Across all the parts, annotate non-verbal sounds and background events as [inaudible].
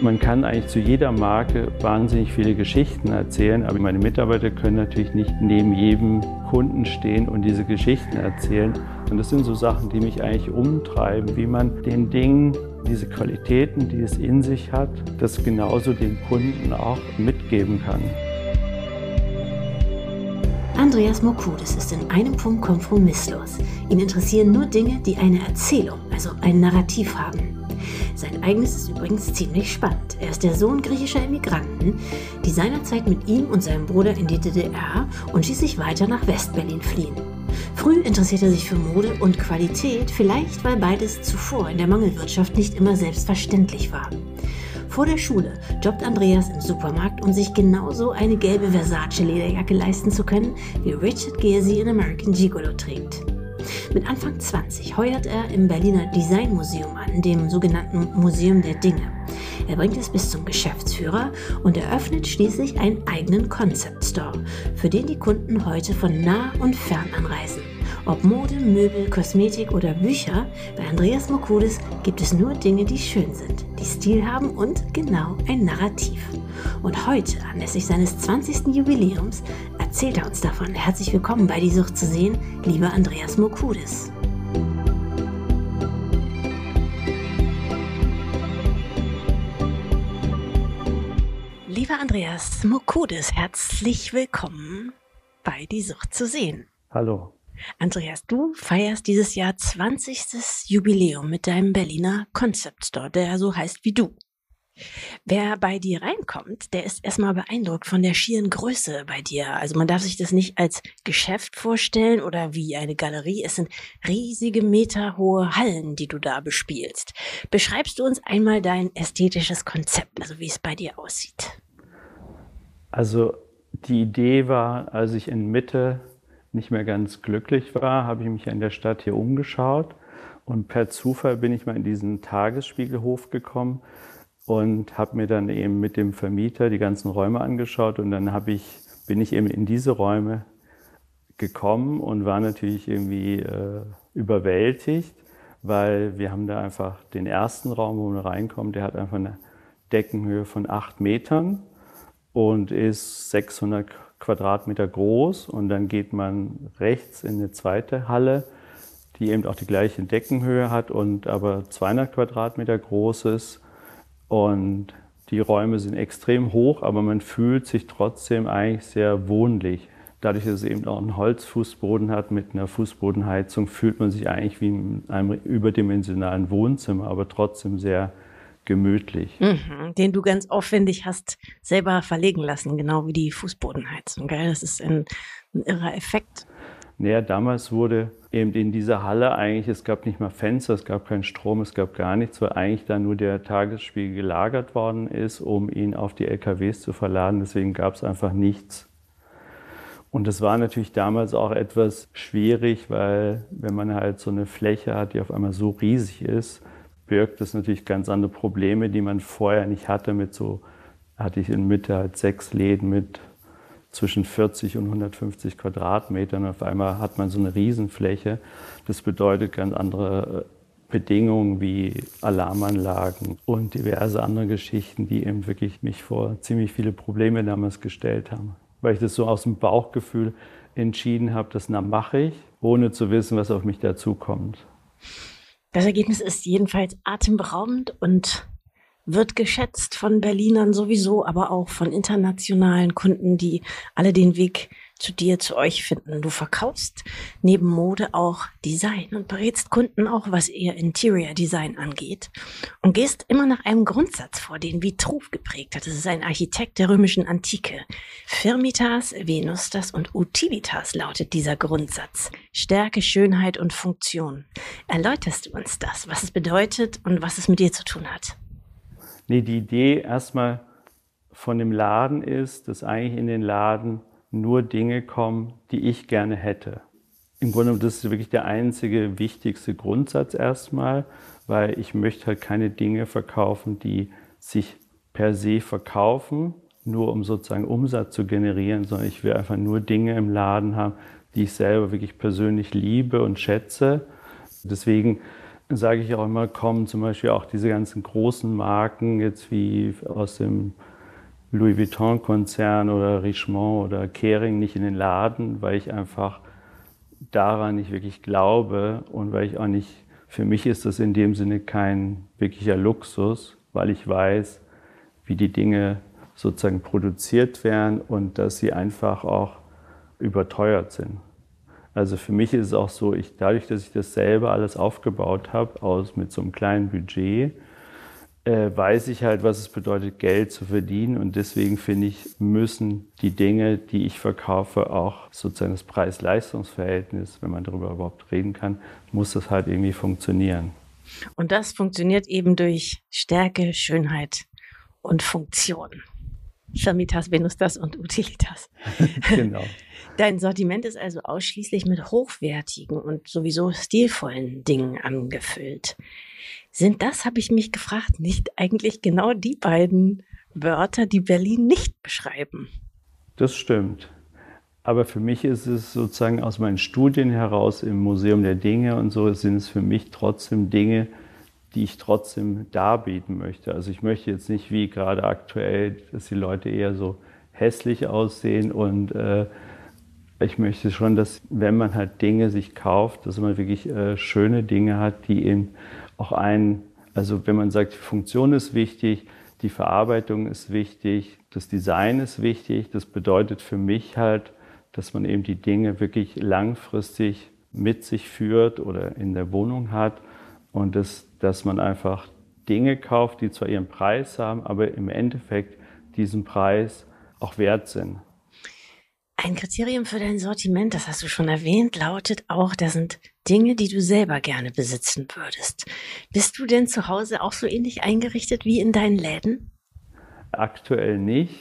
Man kann eigentlich zu jeder Marke wahnsinnig viele Geschichten erzählen, aber meine Mitarbeiter können natürlich nicht neben jedem Kunden stehen und diese Geschichten erzählen. Und das sind so Sachen, die mich eigentlich umtreiben, wie man den Dingen diese Qualitäten, die es in sich hat, das genauso dem Kunden auch mitgeben kann. Andreas Mokudis ist in einem Punkt kompromisslos. Ihn interessieren nur Dinge, die eine Erzählung, also ein Narrativ haben. Sein eigenes ist übrigens ziemlich spannend. Er ist der Sohn griechischer Immigranten, die seinerzeit mit ihm und seinem Bruder in die DDR und schließlich weiter nach Westberlin fliehen. Früh interessiert er sich für Mode und Qualität, vielleicht weil beides zuvor in der Mangelwirtschaft nicht immer selbstverständlich war. Vor der Schule jobbt Andreas im Supermarkt, um sich genauso eine gelbe Versace-Lederjacke leisten zu können, wie Richard Gere sie in American Gigolo trägt. Mit Anfang 20 heuert er im Berliner Designmuseum an, dem sogenannten Museum der Dinge. Er bringt es bis zum Geschäftsführer und eröffnet schließlich einen eigenen Concept Store, für den die Kunden heute von nah und fern anreisen. Ob Mode, Möbel, Kosmetik oder Bücher, bei Andreas Mokudis gibt es nur Dinge, die schön sind, die Stil haben und genau ein Narrativ. Und heute, anlässlich seines 20. Jubiläums, erzählt er uns davon. Herzlich willkommen bei Die Sucht zu sehen, lieber Andreas Mokudis. Lieber Andreas Mokudis, herzlich willkommen bei Die Sucht zu sehen. Hallo. Andreas, du feierst dieses Jahr 20. Jubiläum mit deinem Berliner Concept Store, der so heißt wie du. Wer bei dir reinkommt, der ist erstmal beeindruckt von der schieren Größe bei dir. Also man darf sich das nicht als Geschäft vorstellen oder wie eine Galerie. Es sind riesige meterhohe Hallen, die du da bespielst. Beschreibst du uns einmal dein ästhetisches Konzept, also wie es bei dir aussieht? Also die Idee war, als ich in Mitte nicht mehr ganz glücklich war, habe ich mich in der Stadt hier umgeschaut und per Zufall bin ich mal in diesen Tagesspiegelhof gekommen und habe mir dann eben mit dem Vermieter die ganzen Räume angeschaut und dann habe ich, bin ich eben in diese Räume gekommen und war natürlich irgendwie äh, überwältigt, weil wir haben da einfach den ersten Raum, wo man reinkommt, der hat einfach eine Deckenhöhe von acht Metern und ist 600 Quadratmeter groß und dann geht man rechts in eine zweite Halle, die eben auch die gleiche Deckenhöhe hat und aber 200 Quadratmeter groß ist und die Räume sind extrem hoch, aber man fühlt sich trotzdem eigentlich sehr wohnlich. Dadurch, dass es eben auch einen Holzfußboden hat mit einer Fußbodenheizung, fühlt man sich eigentlich wie in einem überdimensionalen Wohnzimmer, aber trotzdem sehr gemütlich. Mhm, den du ganz aufwendig hast selber verlegen lassen, genau wie die Fußbodenheizung. Gell? Das ist ein, ein irrer Effekt. Naja, damals wurde eben in dieser Halle eigentlich, es gab nicht mal Fenster, es gab keinen Strom, es gab gar nichts, weil eigentlich da nur der Tagesspiegel gelagert worden ist, um ihn auf die LKWs zu verladen. Deswegen gab es einfach nichts. Und das war natürlich damals auch etwas schwierig, weil wenn man halt so eine Fläche hat, die auf einmal so riesig ist, birgt das natürlich ganz andere Probleme, die man vorher nicht hatte. Mit so hatte ich in Mitte halt sechs Läden mit zwischen 40 und 150 Quadratmetern. Auf einmal hat man so eine Riesenfläche. Das bedeutet ganz andere äh, Bedingungen wie Alarmanlagen und diverse andere Geschichten, die eben wirklich mich vor ziemlich viele Probleme damals gestellt haben. Weil ich das so aus dem Bauchgefühl entschieden habe, das mache ich, ohne zu wissen, was auf mich dazukommt. Das Ergebnis ist jedenfalls atemberaubend und wird geschätzt von Berlinern sowieso, aber auch von internationalen Kunden, die alle den Weg zu dir, zu euch finden. Du verkaufst neben Mode auch Design und berätst Kunden auch, was ihr Interior Design angeht und gehst immer nach einem Grundsatz vor, den Vitruv geprägt hat. Das ist ein Architekt der römischen Antike. Firmitas, Venustas und Utilitas lautet dieser Grundsatz. Stärke, Schönheit und Funktion. Erläuterst du uns das, was es bedeutet und was es mit dir zu tun hat? Nee, die Idee erstmal von dem Laden ist, dass eigentlich in den Laden nur Dinge kommen, die ich gerne hätte. Im Grunde, das ist wirklich der einzige wichtigste Grundsatz erstmal, weil ich möchte halt keine Dinge verkaufen, die sich per se verkaufen, nur um sozusagen Umsatz zu generieren, sondern ich will einfach nur Dinge im Laden haben, die ich selber wirklich persönlich liebe und schätze. Deswegen sage ich auch immer, kommen zum Beispiel auch diese ganzen großen Marken jetzt wie aus dem Louis Vuitton-Konzern oder Richemont oder Kering nicht in den Laden, weil ich einfach daran nicht wirklich glaube und weil ich auch nicht, für mich ist das in dem Sinne kein wirklicher Luxus, weil ich weiß, wie die Dinge sozusagen produziert werden und dass sie einfach auch überteuert sind. Also für mich ist es auch so, ich, dadurch, dass ich das selber alles aufgebaut habe, aus mit so einem kleinen Budget, äh, weiß ich halt, was es bedeutet, Geld zu verdienen. Und deswegen finde ich, müssen die Dinge, die ich verkaufe, auch sozusagen das Preis-Leistungs-Verhältnis, wenn man darüber überhaupt reden kann, muss das halt irgendwie funktionieren. Und das funktioniert eben durch Stärke, Schönheit und Funktion. Vermitas, Venustas und Utilitas. [laughs] genau. Dein Sortiment ist also ausschließlich mit hochwertigen und sowieso stilvollen Dingen angefüllt. Sind das, habe ich mich gefragt, nicht eigentlich genau die beiden Wörter, die Berlin nicht beschreiben? Das stimmt. Aber für mich ist es sozusagen aus meinen Studien heraus im Museum der Dinge und so sind es für mich trotzdem Dinge, die ich trotzdem darbieten möchte. Also ich möchte jetzt nicht wie gerade aktuell, dass die Leute eher so hässlich aussehen und äh, ich möchte schon, dass wenn man halt Dinge sich kauft, dass man wirklich äh, schöne Dinge hat, die eben auch einen, also wenn man sagt, die Funktion ist wichtig, die Verarbeitung ist wichtig, das Design ist wichtig, das bedeutet für mich halt, dass man eben die Dinge wirklich langfristig mit sich führt oder in der Wohnung hat und das, dass man einfach Dinge kauft, die zwar ihren Preis haben, aber im Endeffekt diesen Preis auch wert sind. Ein Kriterium für dein Sortiment, das hast du schon erwähnt, lautet auch, das sind Dinge, die du selber gerne besitzen würdest. Bist du denn zu Hause auch so ähnlich eingerichtet wie in deinen Läden? Aktuell nicht,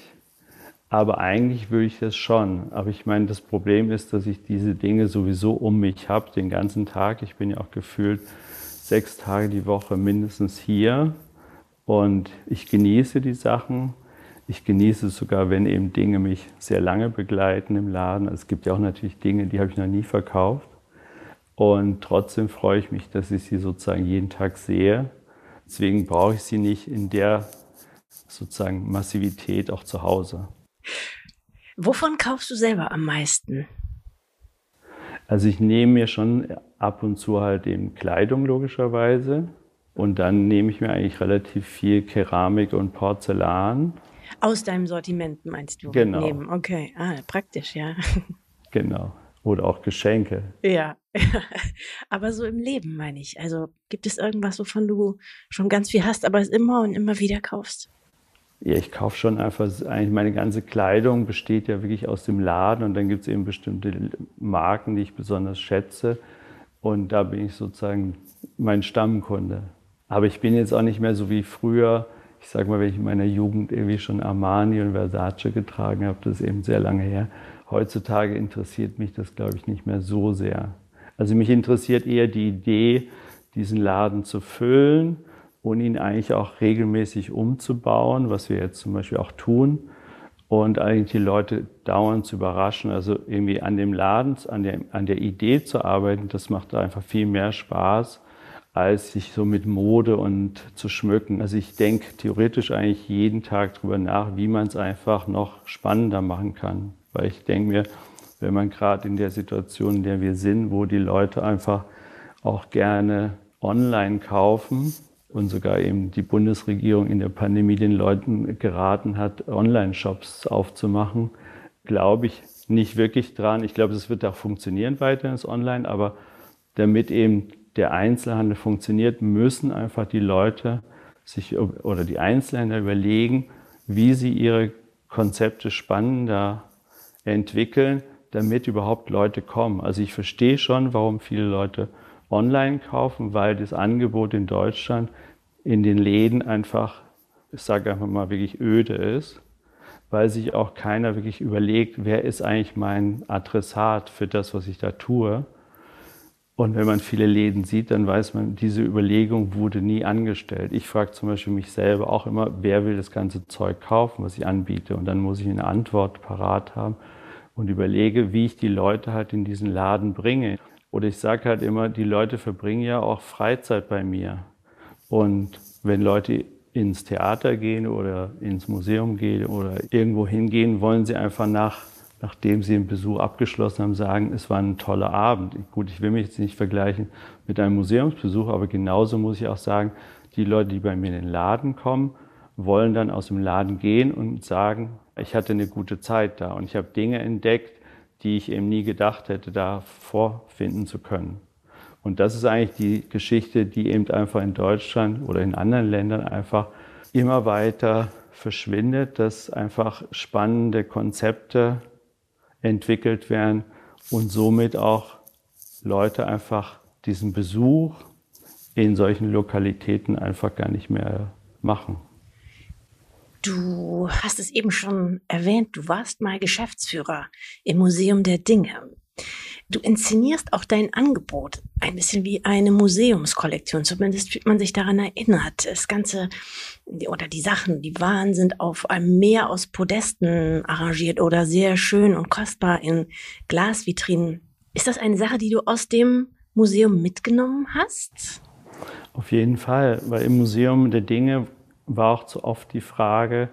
aber eigentlich würde ich das schon. Aber ich meine, das Problem ist, dass ich diese Dinge sowieso um mich habe, den ganzen Tag. Ich bin ja auch gefühlt sechs Tage die Woche mindestens hier und ich genieße die Sachen ich genieße es sogar, wenn eben Dinge mich sehr lange begleiten im Laden. Es gibt ja auch natürlich Dinge, die habe ich noch nie verkauft. Und trotzdem freue ich mich, dass ich sie sozusagen jeden Tag sehe. Deswegen brauche ich sie nicht in der sozusagen Massivität auch zu Hause. Wovon kaufst du selber am meisten? Also ich nehme mir schon ab und zu halt eben Kleidung logischerweise. Und dann nehme ich mir eigentlich relativ viel Keramik und Porzellan. Aus deinem Sortiment meinst du? Genau. Nehmen. Okay, ah, praktisch, ja. [laughs] Genau. Oder auch Geschenke. Ja, [laughs] aber so im Leben meine ich. Also gibt es irgendwas, wovon du schon ganz viel hast, aber es immer und immer wieder kaufst? Ja, ich kaufe schon einfach, eigentlich meine ganze Kleidung besteht ja wirklich aus dem Laden und dann gibt es eben bestimmte Marken, die ich besonders schätze. Und da bin ich sozusagen mein Stammkunde. Aber ich bin jetzt auch nicht mehr so wie früher, ich sage mal, wenn ich in meiner Jugend irgendwie schon Armani und Versace getragen habe, das ist eben sehr lange her. Heutzutage interessiert mich das, glaube ich, nicht mehr so sehr. Also mich interessiert eher die Idee, diesen Laden zu füllen und ihn eigentlich auch regelmäßig umzubauen, was wir jetzt zum Beispiel auch tun. Und eigentlich die Leute dauernd zu überraschen, also irgendwie an dem Laden, an der, an der Idee zu arbeiten, das macht einfach viel mehr Spaß, als sich so mit Mode und zu schmücken. Also ich denke theoretisch eigentlich jeden Tag darüber nach, wie man es einfach noch spannender machen kann. Weil ich denke mir, wenn man gerade in der Situation, in der wir sind, wo die Leute einfach auch gerne online kaufen und sogar eben die Bundesregierung in der Pandemie den Leuten geraten hat, Online-Shops aufzumachen, glaube ich nicht wirklich dran. Ich glaube, es wird auch funktionieren weiter ins Online, aber damit eben der Einzelhandel funktioniert, müssen einfach die Leute sich oder die Einzelhändler überlegen, wie sie ihre Konzepte spannender entwickeln, damit überhaupt Leute kommen. Also ich verstehe schon, warum viele Leute online kaufen, weil das Angebot in Deutschland in den Läden einfach, ich sage einfach mal, wirklich öde ist, weil sich auch keiner wirklich überlegt, wer ist eigentlich mein Adressat für das, was ich da tue. Und wenn man viele Läden sieht, dann weiß man, diese Überlegung wurde nie angestellt. Ich frage zum Beispiel mich selber auch immer, wer will das ganze Zeug kaufen, was ich anbiete? Und dann muss ich eine Antwort parat haben und überlege, wie ich die Leute halt in diesen Laden bringe. Oder ich sage halt immer, die Leute verbringen ja auch Freizeit bei mir. Und wenn Leute ins Theater gehen oder ins Museum gehen oder irgendwo hingehen, wollen sie einfach nach, nachdem sie den Besuch abgeschlossen haben, sagen, es war ein toller Abend. Gut, ich will mich jetzt nicht vergleichen mit einem Museumsbesuch, aber genauso muss ich auch sagen, die Leute, die bei mir in den Laden kommen, wollen dann aus dem Laden gehen und sagen, ich hatte eine gute Zeit da und ich habe Dinge entdeckt, die ich eben nie gedacht hätte, da vorfinden zu können. Und das ist eigentlich die Geschichte, die eben einfach in Deutschland oder in anderen Ländern einfach immer weiter verschwindet, dass einfach spannende Konzepte entwickelt werden und somit auch Leute einfach diesen Besuch in solchen Lokalitäten einfach gar nicht mehr machen. Du hast es eben schon erwähnt, du warst mal Geschäftsführer im Museum der Dinge. Du inszenierst auch dein Angebot ein bisschen wie eine Museumskollektion. Zumindest fühlt man sich daran erinnert. Das Ganze oder die Sachen, die Waren sind auf einem Meer aus Podesten arrangiert oder sehr schön und kostbar in Glasvitrinen. Ist das eine Sache, die du aus dem Museum mitgenommen hast? Auf jeden Fall, weil im Museum der Dinge war auch zu oft die Frage,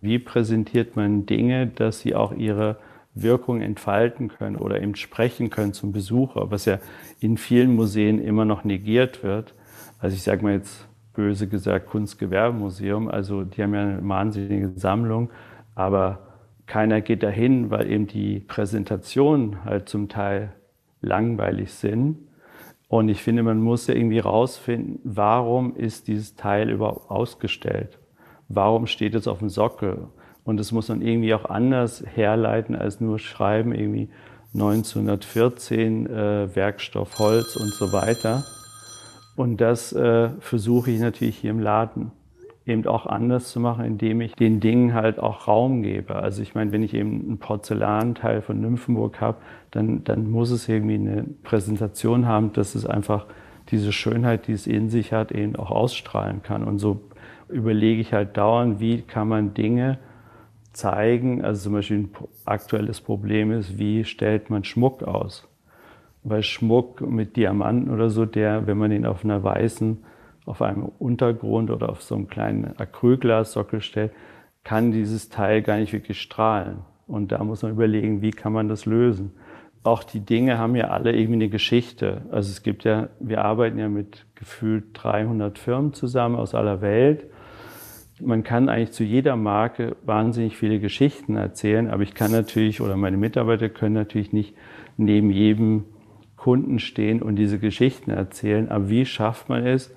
wie präsentiert man Dinge, dass sie auch ihre Wirkung entfalten können oder eben sprechen können zum Besucher, was ja in vielen Museen immer noch negiert wird. Also ich sage mal jetzt böse gesagt Kunstgewerbemuseum, also die haben ja eine wahnsinnige Sammlung, aber keiner geht dahin, weil eben die Präsentationen halt zum Teil langweilig sind. Und ich finde, man muss ja irgendwie rausfinden, warum ist dieses Teil überhaupt ausgestellt? Warum steht es auf dem Sockel? Und das muss man irgendwie auch anders herleiten als nur schreiben, irgendwie 1914 äh, Werkstoff Holz und so weiter. Und das äh, versuche ich natürlich hier im Laden eben auch anders zu machen, indem ich den Dingen halt auch Raum gebe. Also ich meine, wenn ich eben ein Porzellanteil von Nymphenburg habe, dann, dann muss es irgendwie eine Präsentation haben, dass es einfach diese Schönheit, die es in sich hat, eben auch ausstrahlen kann. Und so überlege ich halt dauernd, wie kann man Dinge zeigen. Also zum Beispiel ein aktuelles Problem ist, wie stellt man Schmuck aus? Weil Schmuck mit Diamanten oder so, der, wenn man ihn auf einer weißen, auf einem Untergrund oder auf so einem kleinen Acrylglassockel stellt, kann dieses Teil gar nicht wirklich strahlen. Und da muss man überlegen, wie kann man das lösen. Auch die Dinge haben ja alle irgendwie eine Geschichte. Also es gibt ja, wir arbeiten ja mit gefühlt 300 Firmen zusammen aus aller Welt man kann eigentlich zu jeder Marke wahnsinnig viele Geschichten erzählen, aber ich kann natürlich oder meine Mitarbeiter können natürlich nicht neben jedem Kunden stehen und diese Geschichten erzählen. Aber wie schafft man es,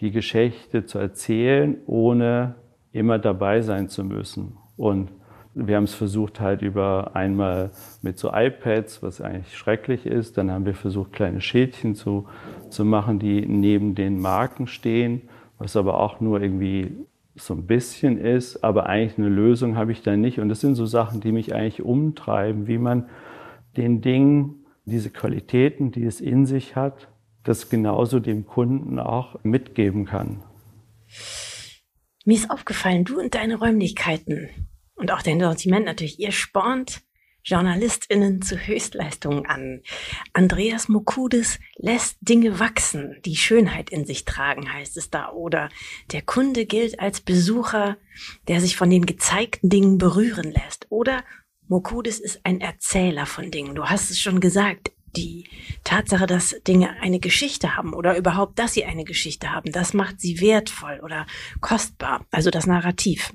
die Geschichte zu erzählen, ohne immer dabei sein zu müssen? Und wir haben es versucht halt über einmal mit so iPads, was eigentlich schrecklich ist. Dann haben wir versucht, kleine Schildchen zu, zu machen, die neben den Marken stehen, was aber auch nur irgendwie so ein bisschen ist, aber eigentlich eine Lösung habe ich da nicht. Und das sind so Sachen, die mich eigentlich umtreiben, wie man den Dingen, diese Qualitäten, die es in sich hat, das genauso dem Kunden auch mitgeben kann. Mir ist aufgefallen, du und deine Räumlichkeiten und auch dein Sortiment natürlich, ihr spornt JournalistInnen zu Höchstleistungen an. Andreas Mokudis lässt Dinge wachsen, die Schönheit in sich tragen, heißt es da. Oder der Kunde gilt als Besucher, der sich von den gezeigten Dingen berühren lässt. Oder Mokudis ist ein Erzähler von Dingen. Du hast es schon gesagt. Die Tatsache, dass Dinge eine Geschichte haben oder überhaupt, dass sie eine Geschichte haben, das macht sie wertvoll oder kostbar. Also das Narrativ.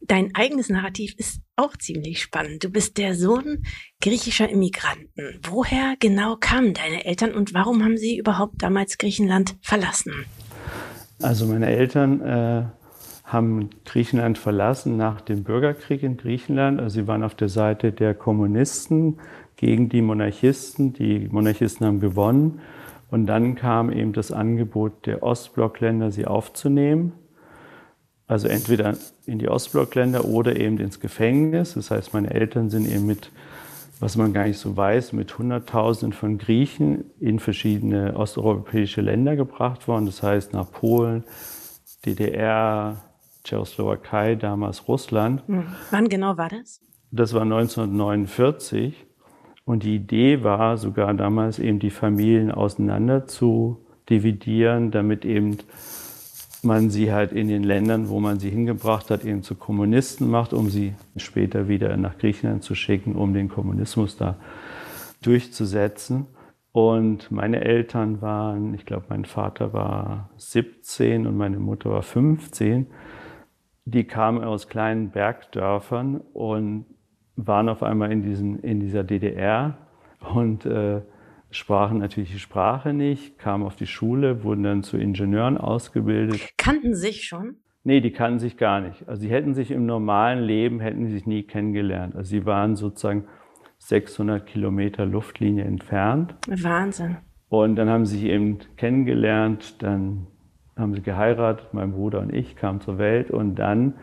Dein eigenes Narrativ ist auch ziemlich spannend. Du bist der Sohn griechischer Immigranten. Woher genau kamen deine Eltern und warum haben sie überhaupt damals Griechenland verlassen? Also meine Eltern äh, haben Griechenland verlassen nach dem Bürgerkrieg in Griechenland. Also sie waren auf der Seite der Kommunisten gegen die Monarchisten. Die Monarchisten haben gewonnen. Und dann kam eben das Angebot der Ostblockländer, sie aufzunehmen. Also entweder in die Ostblockländer oder eben ins Gefängnis. Das heißt, meine Eltern sind eben mit, was man gar nicht so weiß, mit Hunderttausenden von Griechen in verschiedene osteuropäische Länder gebracht worden. Das heißt nach Polen, DDR, Tschechoslowakei, damals Russland. Hm. Wann genau war das? Das war 1949. Und die Idee war sogar damals eben die Familien auseinander zu dividieren, damit eben man sie halt in den Ländern, wo man sie hingebracht hat, eben zu Kommunisten macht, um sie später wieder nach Griechenland zu schicken, um den Kommunismus da durchzusetzen. Und meine Eltern waren, ich glaube, mein Vater war 17 und meine Mutter war 15. Die kamen aus kleinen Bergdörfern und waren auf einmal in, diesen, in dieser DDR und äh, sprachen natürlich die Sprache nicht, kamen auf die Schule, wurden dann zu Ingenieuren ausgebildet. Kannten sich schon? Nee, die kannten sich gar nicht. Also sie hätten sich im normalen Leben, hätten sie sich nie kennengelernt. Also sie waren sozusagen 600 Kilometer Luftlinie entfernt. Wahnsinn. Und dann haben sie sich eben kennengelernt, dann haben sie geheiratet, mein Bruder und ich kamen zur Welt und dann,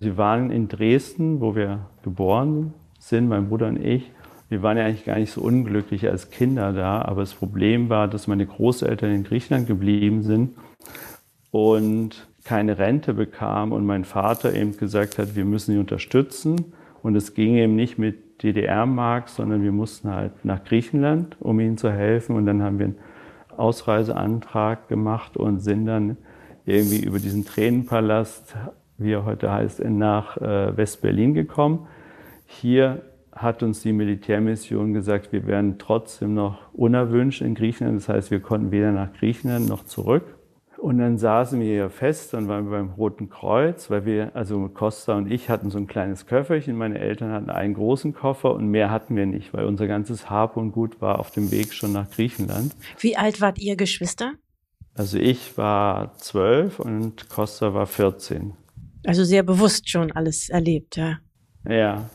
sie waren in Dresden, wo wir geboren sind, mein Bruder und ich, wir waren ja eigentlich gar nicht so unglücklich als Kinder da, aber das Problem war, dass meine Großeltern in Griechenland geblieben sind und keine Rente bekamen und mein Vater eben gesagt hat, wir müssen sie unterstützen. Und es ging eben nicht mit DDR-Mark, sondern wir mussten halt nach Griechenland, um ihnen zu helfen. Und dann haben wir einen Ausreiseantrag gemacht und sind dann irgendwie über diesen Tränenpalast, wie er heute heißt, nach äh, West-Berlin gekommen. Hier hat uns die Militärmission gesagt, wir wären trotzdem noch unerwünscht in Griechenland. Das heißt, wir konnten weder nach Griechenland noch zurück. Und dann saßen wir hier fest, dann waren wir beim Roten Kreuz, weil wir, also Costa und ich hatten so ein kleines Köfferchen, meine Eltern hatten einen großen Koffer und mehr hatten wir nicht, weil unser ganzes Hab und Gut war auf dem Weg schon nach Griechenland. Wie alt wart ihr Geschwister? Also ich war zwölf und Costa war 14. Also sehr bewusst schon alles erlebt, ja. Ja,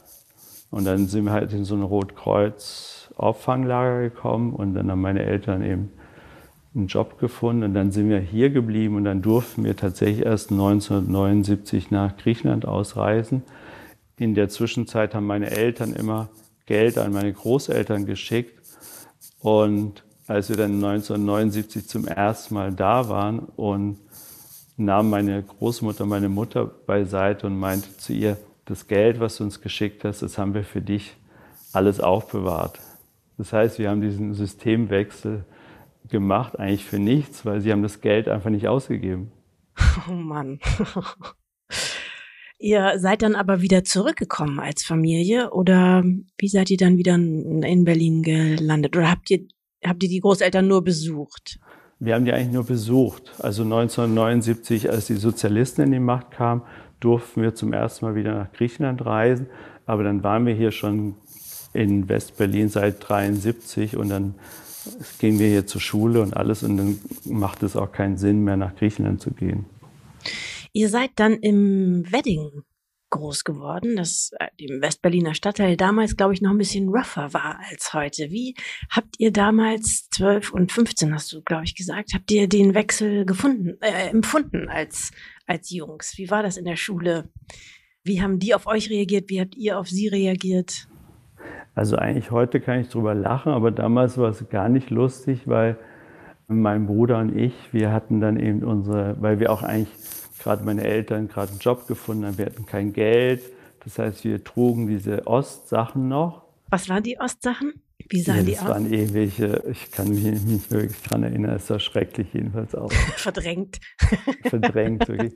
und dann sind wir halt in so ein Rotkreuz-Auffanglager gekommen und dann haben meine Eltern eben einen Job gefunden und dann sind wir hier geblieben und dann durften wir tatsächlich erst 1979 nach Griechenland ausreisen. In der Zwischenzeit haben meine Eltern immer Geld an meine Großeltern geschickt und als wir dann 1979 zum ersten Mal da waren und nahm meine Großmutter meine Mutter beiseite und meinte zu ihr, das Geld, was du uns geschickt hast, das haben wir für dich alles aufbewahrt. Das heißt, wir haben diesen Systemwechsel gemacht, eigentlich für nichts, weil sie haben das Geld einfach nicht ausgegeben. [laughs] Oh Mann. [laughs] ihr seid dann aber wieder zurückgekommen als Familie oder wie seid ihr dann wieder in Berlin gelandet? Oder habt ihr, habt ihr die Großeltern nur besucht? Wir haben die eigentlich nur besucht. Also 1979, als die Sozialisten in die Macht kamen, durften wir zum ersten Mal wieder nach Griechenland reisen. Aber dann waren wir hier schon in West-Berlin seit 1973 und dann gingen wir hier zur Schule und alles und dann macht es auch keinen Sinn mehr nach Griechenland zu gehen. Ihr seid dann im Wedding groß geworden, das äh, im Westberliner Stadtteil damals, glaube ich, noch ein bisschen rougher war als heute. Wie habt ihr damals 12 und 15, hast du, glaube ich, gesagt, habt ihr den Wechsel gefunden, äh, empfunden als, als Jungs? Wie war das in der Schule? Wie haben die auf euch reagiert? Wie habt ihr auf sie reagiert? Also eigentlich heute kann ich drüber lachen, aber damals war es gar nicht lustig, weil mein Bruder und ich, wir hatten dann eben unsere, weil wir auch eigentlich gerade meine Eltern gerade einen Job gefunden haben, wir hatten kein Geld. Das heißt, wir trugen diese Ostsachen noch. Was waren die Ostsachen? Wie sahen ja, die aus? Das waren irgendwelche, ich kann mich nicht wirklich daran erinnern, es sah schrecklich jedenfalls aus. [laughs] Verdrängt. [laughs] Verdrängt, wirklich.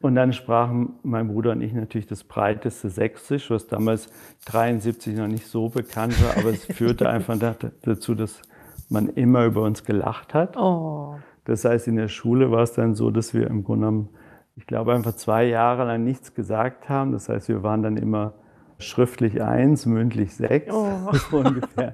Und dann sprachen mein Bruder und ich natürlich das breiteste Sächsisch, was damals 73 noch nicht so bekannt war, aber es führte [laughs] einfach dazu, dass man immer über uns gelacht hat. Oh. Das heißt, in der Schule war es dann so, dass wir im Grunde genommen ich glaube, einfach zwei Jahre lang nichts gesagt haben. Das heißt, wir waren dann immer schriftlich eins, mündlich sechs, oh. [laughs] so ungefähr.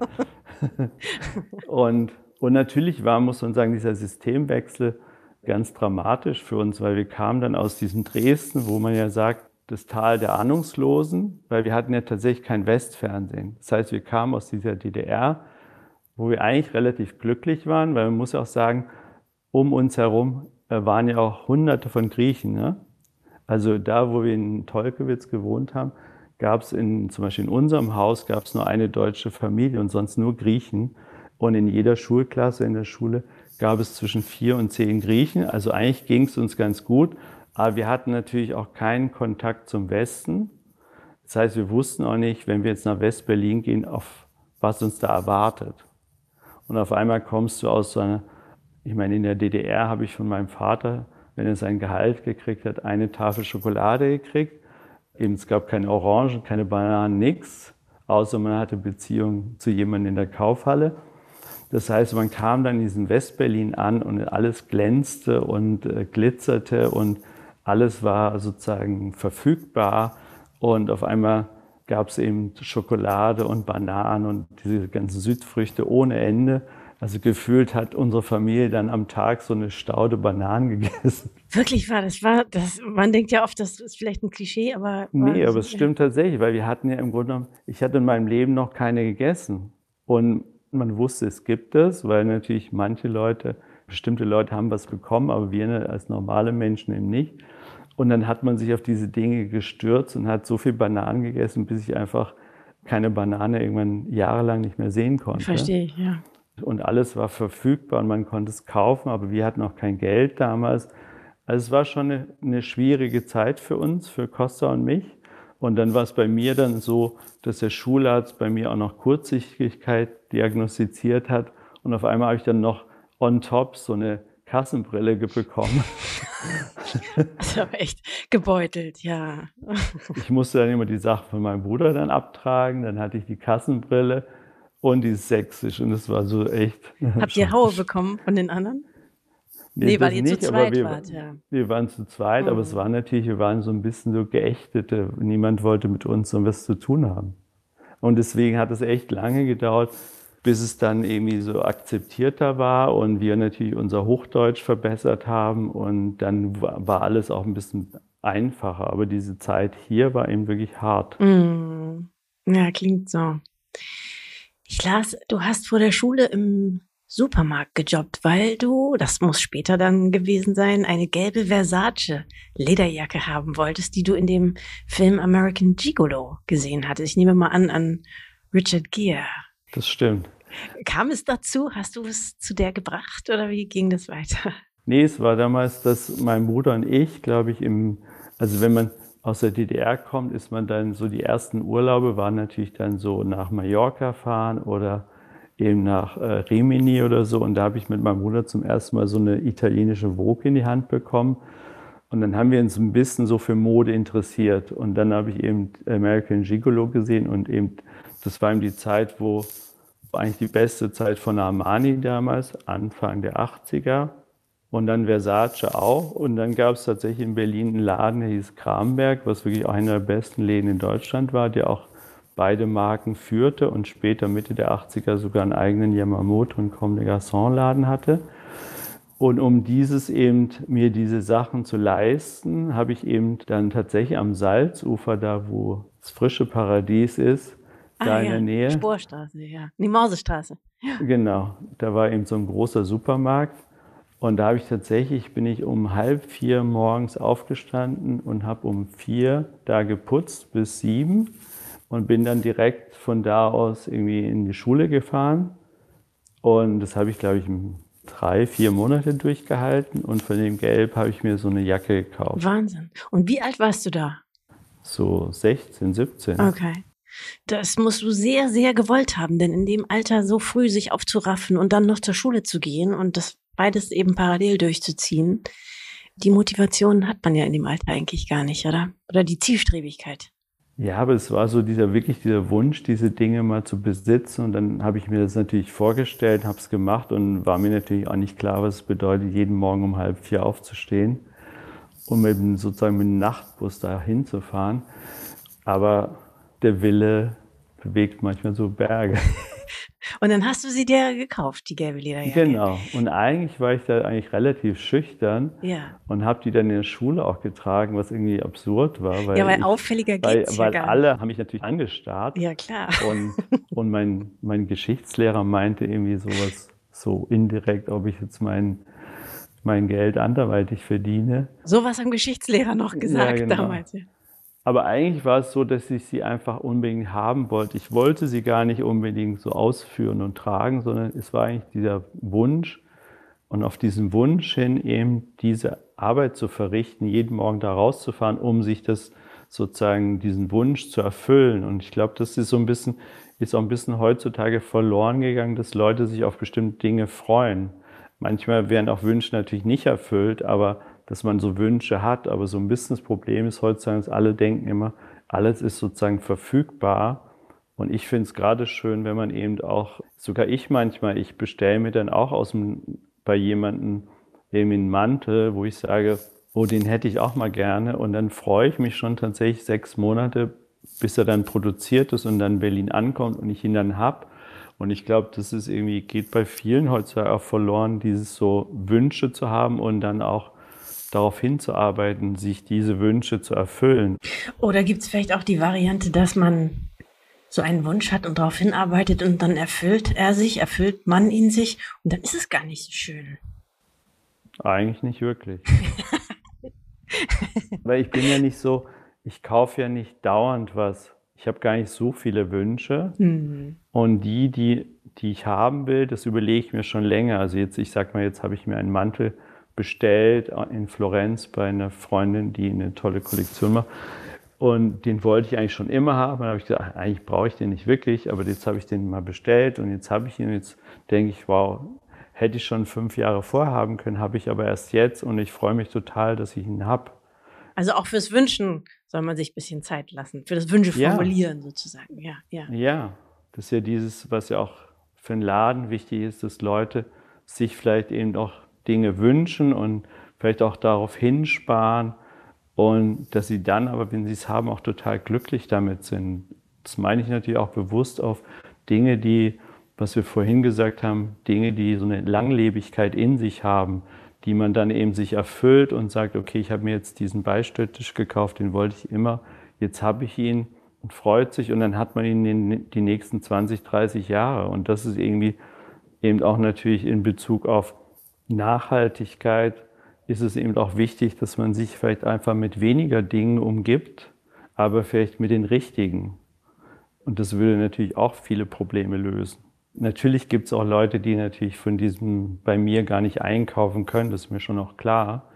und, und natürlich war, muss man sagen, dieser Systemwechsel ganz dramatisch für uns, weil wir kamen dann aus diesem Dresden, wo man ja sagt, das Tal der Ahnungslosen, weil wir hatten ja tatsächlich kein Westfernsehen. Das heißt, wir kamen aus dieser DDR, wo wir eigentlich relativ glücklich waren, weil man muss auch sagen, um uns herum äh, waren ja auch hunderte von Griechen. Ne? Also da, wo wir in Tolkewitz gewohnt haben, gab es in, zum Beispiel in unserem Haus gab es nur eine deutsche Familie und sonst nur Griechen. Und in jeder Schulklasse in der Schule gab es zwischen vier und zehn Griechen. Also eigentlich ging es uns ganz gut. Aber wir hatten natürlich auch keinen Kontakt zum Westen. Das heißt, wir wussten auch nicht, wenn wir jetzt nach West-Berlin gehen, auf was uns da erwartet. Und auf einmal kommst du aus so einer, ich meine, in der DDR habe ich von meinem Vater, wenn er sein Gehalt gekriegt hat, eine Tafel Schokolade gekriegt. Eben, es gab keine Orangen, keine Bananen, nichts, außer man hatte Beziehung zu jemandem in der Kaufhalle. Das heißt, man kam dann in diesen Westberlin an und alles glänzte und äh, glitzerte und alles war sozusagen verfügbar. Und auf einmal gab es eben Schokolade und Bananen und diese ganzen Südfrüchte ohne Ende. Also gefühlt hat unsere Familie dann am Tag so eine Staude Bananen [laughs] gegessen. Wirklich war das, war das, man denkt ja oft, das ist vielleicht ein Klischee, aber. Nee, aber es stimmt tatsächlich, weil wir hatten ja im Grunde genommen, ich hatte in meinem Leben noch keine gegessen. Und man wusste, es gibt es, weil natürlich manche Leute, bestimmte Leute haben was bekommen, aber wir als normale Menschen eben nicht. Und dann hat man sich auf diese Dinge gestürzt und hat so viel Bananen gegessen, bis ich einfach keine Banane irgendwann jahrelang nicht mehr sehen konnte. Verstehe ich, ja. Und alles war verfügbar und man konnte es kaufen, aber wir hatten auch kein Geld damals. Also es war schon eine, eine schwierige Zeit für uns, für Costa und mich. Und dann war es bei mir dann so, dass der Schularzt bei mir auch noch Kurzsichtigkeit diagnostiziert hat. Und auf einmal habe ich dann noch on top so eine Kassenbrille bekommen. [laughs] Also aber echt gebeutelt, ja. Ich musste dann immer die Sachen von meinem Bruder dann abtragen, dann hatte ich die Kassenbrille und die Sächsisch und das war so echt. Habt ihr Haue bekommen von den anderen? Nee, nee weil ihr nicht, zu zweit wir, wart, ja. Wir waren zu zweit, mhm. aber es mhm. war natürlich, wir waren so ein bisschen so Geächtete. Niemand wollte mit uns so was zu tun haben. Und deswegen hat es echt lange gedauert, bis es dann irgendwie so akzeptierter war und wir natürlich unser Hochdeutsch verbessert haben und dann war alles auch ein bisschen einfacher. Aber diese Zeit hier war eben wirklich hart. Mm. Ja, klingt so. Ich las, du hast vor der Schule im Supermarkt gejobbt, weil du, das muss später dann gewesen sein, eine gelbe Versace Lederjacke haben wolltest, die du in dem Film American Gigolo gesehen hattest. Ich nehme mal an, an Richard Gere. Das stimmt. Kam es dazu? Hast du es zu der gebracht oder wie ging das weiter? Nee, es war damals, dass mein Bruder und ich, glaube ich, im, also wenn man aus der DDR kommt, ist man dann so, die ersten Urlaube waren natürlich dann so nach Mallorca fahren oder eben nach äh, Rimini oder so. Und da habe ich mit meinem Bruder zum ersten Mal so eine italienische Vogue in die Hand bekommen. Und dann haben wir uns ein bisschen so für Mode interessiert. Und dann habe ich eben American Gigolo gesehen und eben, das war eben die Zeit, wo eigentlich die beste Zeit von Armani damals, Anfang der 80er. Und dann Versace auch. Und dann gab es tatsächlich in Berlin einen Laden, der hieß Kramberg, was wirklich einer der besten Läden in Deutschland war, der auch beide Marken führte und später Mitte der 80er sogar einen eigenen Yamamoto und Comme des Garçons Laden hatte. Und um dieses eben, mir diese Sachen zu leisten, habe ich eben dann tatsächlich am Salzufer, da wo das frische Paradies ist, ah, da ja. in der Nähe. Sporstraße, ja. Die Mausestraße. Ja. Genau. Da war eben so ein großer Supermarkt. Und da habe ich tatsächlich, bin ich um halb vier morgens aufgestanden und habe um vier da geputzt bis sieben und bin dann direkt von da aus irgendwie in die Schule gefahren. Und das habe ich, glaube ich, drei, vier Monate durchgehalten. Und von dem Geld habe ich mir so eine Jacke gekauft. Wahnsinn. Und wie alt warst du da? So 16, 17. Okay. Das musst du sehr, sehr gewollt haben, denn in dem Alter so früh sich aufzuraffen und dann noch zur Schule zu gehen und das beides eben parallel durchzuziehen, die Motivation hat man ja in dem Alter eigentlich gar nicht, oder? Oder die Zielstrebigkeit. Ja, aber es war so dieser wirklich dieser Wunsch, diese Dinge mal zu besitzen. Und dann habe ich mir das natürlich vorgestellt, habe es gemacht und war mir natürlich auch nicht klar, was es bedeutet, jeden Morgen um halb vier aufzustehen, um eben sozusagen mit dem Nachtbus da hinzufahren. Aber der Wille bewegt manchmal so Berge. [laughs] Und dann hast du sie dir gekauft, die gelbe Lederjacke. Genau. Und eigentlich war ich da eigentlich relativ schüchtern ja. und habe die dann in der Schule auch getragen, was irgendwie absurd war. Weil ja, weil ich, auffälliger geht's weil, ja weil alle haben mich natürlich angestarrt. Ja, klar. Und, [laughs] und mein, mein Geschichtslehrer meinte irgendwie sowas so indirekt, ob ich jetzt mein, mein Geld anderweitig verdiene. Sowas haben Geschichtslehrer noch gesagt ja, genau. damals. Ja. Aber eigentlich war es so, dass ich sie einfach unbedingt haben wollte. Ich wollte sie gar nicht unbedingt so ausführen und tragen, sondern es war eigentlich dieser Wunsch und auf diesen Wunsch hin eben diese Arbeit zu verrichten, jeden Morgen da rauszufahren, um sich das sozusagen diesen Wunsch zu erfüllen. Und ich glaube, das ist so ein bisschen ist auch ein bisschen heutzutage verloren gegangen, dass Leute sich auf bestimmte Dinge freuen. Manchmal werden auch Wünsche natürlich nicht erfüllt, aber dass man so Wünsche hat. Aber so ein bisschen das Problem ist heutzutage, dass alle denken immer, alles ist sozusagen verfügbar. Und ich finde es gerade schön, wenn man eben auch, sogar ich manchmal, ich bestelle mir dann auch aus dem, bei jemandem irgendwie einen Mantel, wo ich sage, oh, den hätte ich auch mal gerne. Und dann freue ich mich schon tatsächlich sechs Monate, bis er dann produziert ist und dann in Berlin ankommt und ich ihn dann habe. Und ich glaube, das ist irgendwie, geht bei vielen heutzutage auch verloren, dieses so Wünsche zu haben und dann auch darauf hinzuarbeiten, sich diese Wünsche zu erfüllen. Oder gibt es vielleicht auch die Variante, dass man so einen Wunsch hat und darauf hinarbeitet und dann erfüllt er sich, erfüllt man ihn sich und dann ist es gar nicht so schön. Eigentlich nicht wirklich. [laughs] Weil ich bin ja nicht so, ich kaufe ja nicht dauernd was. Ich habe gar nicht so viele Wünsche. Mhm. Und die, die, die ich haben will, das überlege ich mir schon länger. Also jetzt, ich sag mal, jetzt habe ich mir einen Mantel bestellt in Florenz bei einer Freundin, die eine tolle Kollektion macht. Und den wollte ich eigentlich schon immer haben. Dann habe ich gesagt, eigentlich brauche ich den nicht wirklich, aber jetzt habe ich den mal bestellt und jetzt habe ich ihn. Jetzt denke ich, wow, hätte ich schon fünf Jahre vorhaben können, habe ich aber erst jetzt und ich freue mich total, dass ich ihn habe. Also auch fürs Wünschen soll man sich ein bisschen Zeit lassen, für das Wünsche formulieren ja. sozusagen. Ja, ja. ja, das ist ja dieses, was ja auch für einen Laden wichtig ist, dass Leute sich vielleicht eben auch Dinge wünschen und vielleicht auch darauf hinsparen und dass sie dann aber, wenn sie es haben, auch total glücklich damit sind. Das meine ich natürlich auch bewusst auf Dinge, die, was wir vorhin gesagt haben, Dinge, die so eine Langlebigkeit in sich haben, die man dann eben sich erfüllt und sagt, okay, ich habe mir jetzt diesen Beistelltisch gekauft, den wollte ich immer, jetzt habe ich ihn und freut sich und dann hat man ihn die nächsten 20, 30 Jahre. Und das ist irgendwie eben auch natürlich in Bezug auf Nachhaltigkeit ist es eben auch wichtig, dass man sich vielleicht einfach mit weniger Dingen umgibt, aber vielleicht mit den richtigen. Und das würde natürlich auch viele Probleme lösen. Natürlich gibt es auch Leute, die natürlich von diesem bei mir gar nicht einkaufen können, das ist mir schon auch klar.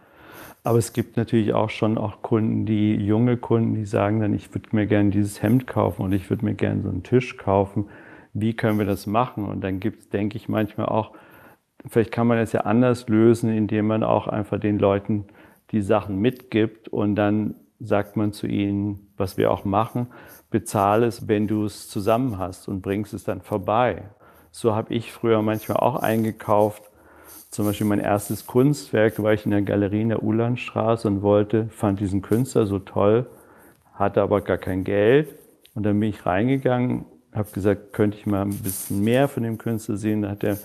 Aber es gibt natürlich auch schon auch Kunden, die junge Kunden, die sagen dann, ich würde mir gerne dieses Hemd kaufen und ich würde mir gerne so einen Tisch kaufen. Wie können wir das machen? Und dann gibt es, denke ich, manchmal auch, vielleicht kann man das ja anders lösen, indem man auch einfach den Leuten die Sachen mitgibt und dann sagt man zu ihnen, was wir auch machen, bezahle es, wenn du es zusammen hast und bringst es dann vorbei. So habe ich früher manchmal auch eingekauft. Zum Beispiel mein erstes Kunstwerk war ich in der Galerie in der Ulandstraße und wollte, fand diesen Künstler so toll, hatte aber gar kein Geld. Und dann bin ich reingegangen, habe gesagt, könnte ich mal ein bisschen mehr von dem Künstler sehen. Da hat der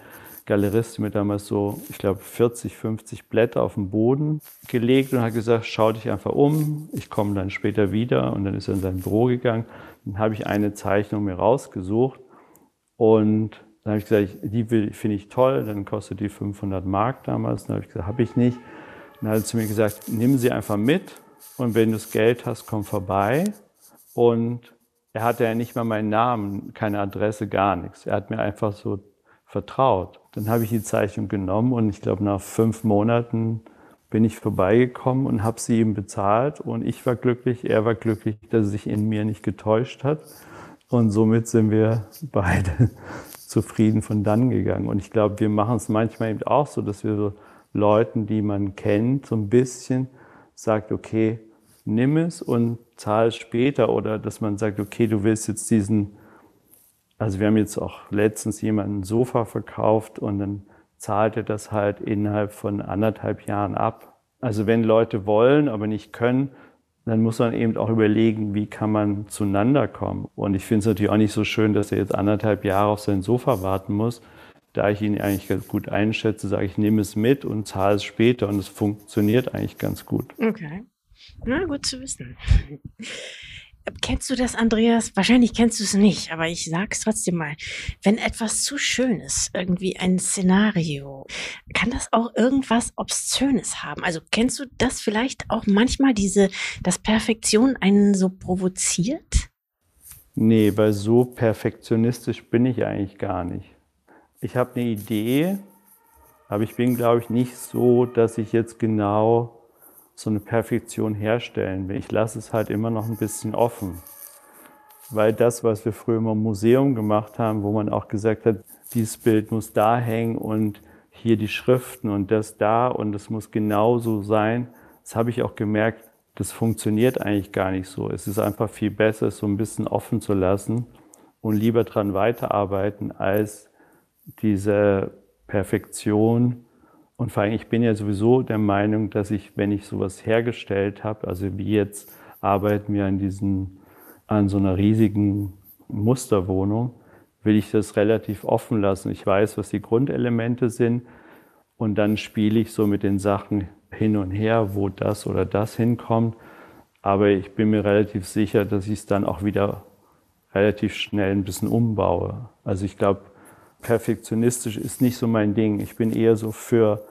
Galerist mir damals so, ich glaube, 40, 50 Blätter auf den Boden gelegt und hat gesagt, schau dich einfach um, ich komme dann später wieder. Und dann ist er in sein Büro gegangen. Dann habe ich eine Zeichnung mir rausgesucht und dann habe ich gesagt, die finde ich toll, dann kostet die 500 Mark damals. Dann habe ich gesagt, habe ich nicht. Dann hat er zu mir gesagt, nimm sie einfach mit und wenn du das Geld hast, komm vorbei. Und er hatte ja nicht mal meinen Namen, keine Adresse, gar nichts. Er hat mir einfach so vertraut. Dann habe ich die Zeichnung genommen und ich glaube, nach fünf Monaten bin ich vorbeigekommen und habe sie ihm bezahlt. Und ich war glücklich, er war glücklich, dass er sich in mir nicht getäuscht hat. Und somit sind wir [laughs] beide zufrieden von dann gegangen. Und ich glaube, wir machen es manchmal eben auch so, dass wir so Leuten, die man kennt, so ein bisschen sagt, okay, nimm es und zahl es später. Oder dass man sagt, okay, du willst jetzt diesen, also wir haben jetzt auch letztens jemanden ein Sofa verkauft und dann zahlt er das halt innerhalb von anderthalb Jahren ab. Also wenn Leute wollen, aber nicht können, dann muss man eben auch überlegen, wie kann man zueinander kommen. Und ich finde es natürlich auch nicht so schön, dass er jetzt anderthalb Jahre auf sein Sofa warten muss. Da ich ihn eigentlich ganz gut einschätze, sage ich, nehme es mit und zahle es später. Und es funktioniert eigentlich ganz gut. Okay. Na, gut zu wissen. [laughs] Kennst du das, Andreas? Wahrscheinlich kennst du es nicht, aber ich sag's trotzdem mal. Wenn etwas zu schön ist, irgendwie ein Szenario, kann das auch irgendwas Obszönes haben? Also kennst du das vielleicht auch manchmal, diese, dass Perfektion einen so provoziert? Nee, weil so perfektionistisch bin ich eigentlich gar nicht. Ich habe eine Idee, aber ich bin, glaube ich, nicht so, dass ich jetzt genau so eine Perfektion herstellen. Ich lasse es halt immer noch ein bisschen offen. weil das, was wir früher im Museum gemacht haben, wo man auch gesagt hat, dieses Bild muss da hängen und hier die Schriften und das da und es muss genauso sein, das habe ich auch gemerkt, das funktioniert eigentlich gar nicht so. Es ist einfach viel besser, es so ein bisschen offen zu lassen und lieber dran weiterarbeiten, als diese Perfektion. Und vor allem, ich bin ja sowieso der Meinung, dass ich, wenn ich sowas hergestellt habe, also wie jetzt arbeiten wir an diesen, an so einer riesigen Musterwohnung, will ich das relativ offen lassen. Ich weiß, was die Grundelemente sind und dann spiele ich so mit den Sachen hin und her, wo das oder das hinkommt. Aber ich bin mir relativ sicher, dass ich es dann auch wieder relativ schnell ein bisschen umbaue. Also ich glaube, perfektionistisch ist nicht so mein Ding. Ich bin eher so für,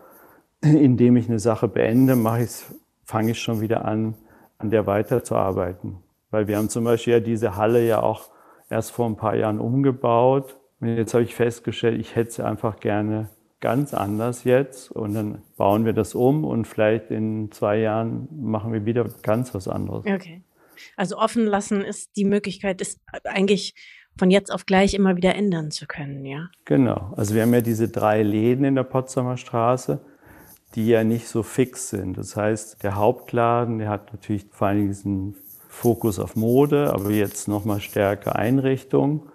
[laughs] indem ich eine Sache beende, mache ich fange ich schon wieder an, an der weiterzuarbeiten. Weil wir haben zum Beispiel ja diese Halle ja auch erst vor ein paar Jahren umgebaut. Und jetzt habe ich festgestellt, ich hätte sie einfach gerne ganz anders jetzt und dann bauen wir das um und vielleicht in zwei Jahren machen wir wieder ganz was anderes. Okay. Also offen lassen ist die Möglichkeit, ist eigentlich von jetzt auf gleich immer wieder ändern zu können, ja? Genau. Also wir haben ja diese drei Läden in der Potsdamer Straße, die ja nicht so fix sind. Das heißt, der Hauptladen, der hat natürlich vor allen Dingen diesen Fokus auf Mode, aber jetzt nochmal stärker Einrichtung.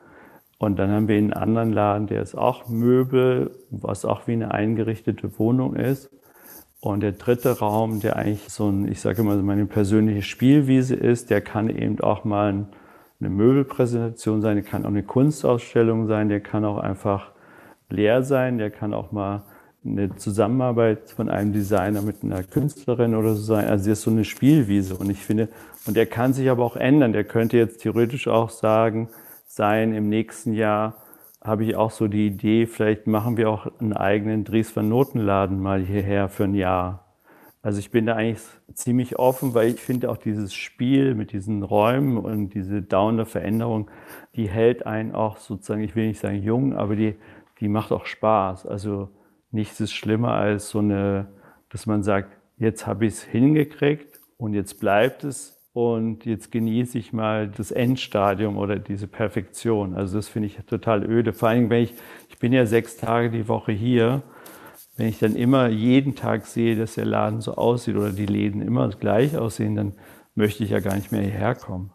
Und dann haben wir einen anderen Laden, der ist auch Möbel, was auch wie eine eingerichtete Wohnung ist. Und der dritte Raum, der eigentlich so ein, ich sage immer, meine persönliche Spielwiese ist, der kann eben auch mal eine Möbelpräsentation sein, der kann auch eine Kunstausstellung sein, der kann auch einfach leer sein, der kann auch mal eine Zusammenarbeit von einem Designer mit einer Künstlerin oder so sein. Also das ist so eine Spielwiese. Und ich finde, und der kann sich aber auch ändern. Der könnte jetzt theoretisch auch sagen, sein. Im nächsten Jahr habe ich auch so die Idee, vielleicht machen wir auch einen eigenen Dries van Notenladen mal hierher für ein Jahr. Also ich bin da eigentlich ziemlich offen, weil ich finde auch dieses Spiel mit diesen Räumen und diese dauernde Veränderung, die hält einen auch sozusagen, ich will nicht sagen jung, aber die, die macht auch Spaß. Also nichts ist schlimmer als so eine, dass man sagt, jetzt habe ich es hingekriegt und jetzt bleibt es und jetzt genieße ich mal das Endstadium oder diese Perfektion. Also das finde ich total öde. Vor allem, wenn ich, ich bin ja sechs Tage die Woche hier, wenn ich dann immer jeden Tag sehe, dass der Laden so aussieht oder die Läden immer gleich aussehen, dann möchte ich ja gar nicht mehr hierher kommen.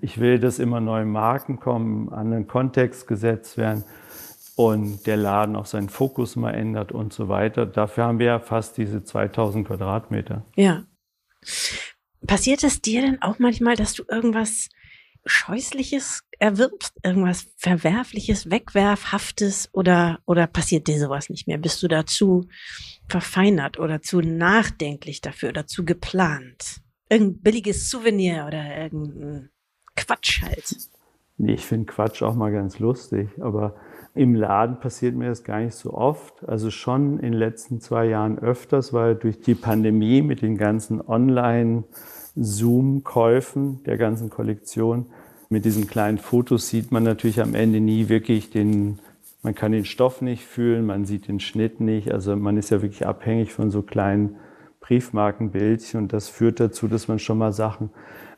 Ich will, dass immer neue Marken kommen, anderen Kontext gesetzt werden und der Laden auch seinen Fokus mal ändert und so weiter. Dafür haben wir ja fast diese 2000 Quadratmeter. Ja. Passiert es dir denn auch manchmal, dass du irgendwas Scheußliches erwirbst, irgendwas Verwerfliches, Wegwerfhaftes oder, oder passiert dir sowas nicht mehr? Bist du dazu verfeinert oder zu nachdenklich dafür oder zu geplant? Irgendein billiges Souvenir oder irgendein Quatsch halt. Nee, ich finde Quatsch auch mal ganz lustig, aber im Laden passiert mir das gar nicht so oft. Also schon in den letzten zwei Jahren öfters, weil durch die Pandemie mit den ganzen Online- Zoom-Käufen der ganzen Kollektion. Mit diesen kleinen Fotos sieht man natürlich am Ende nie wirklich den, man kann den Stoff nicht fühlen, man sieht den Schnitt nicht. Also man ist ja wirklich abhängig von so kleinen Briefmarkenbildchen und das führt dazu, dass man schon mal Sachen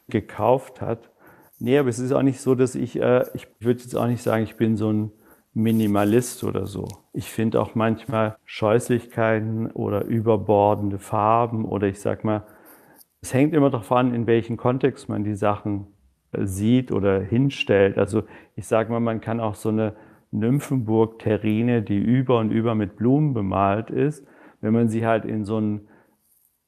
gekauft hat. Nee, aber es ist auch nicht so, dass ich, äh, ich würde jetzt auch nicht sagen, ich bin so ein Minimalist oder so. Ich finde auch manchmal Scheußlichkeiten oder überbordende Farben oder ich sag mal, es hängt immer davon an, in welchem Kontext man die Sachen äh, sieht oder hinstellt. Also ich sage mal, man kann auch so eine Nymphenburg-Terrine, die über und über mit Blumen bemalt ist, wenn man sie halt in so, ein,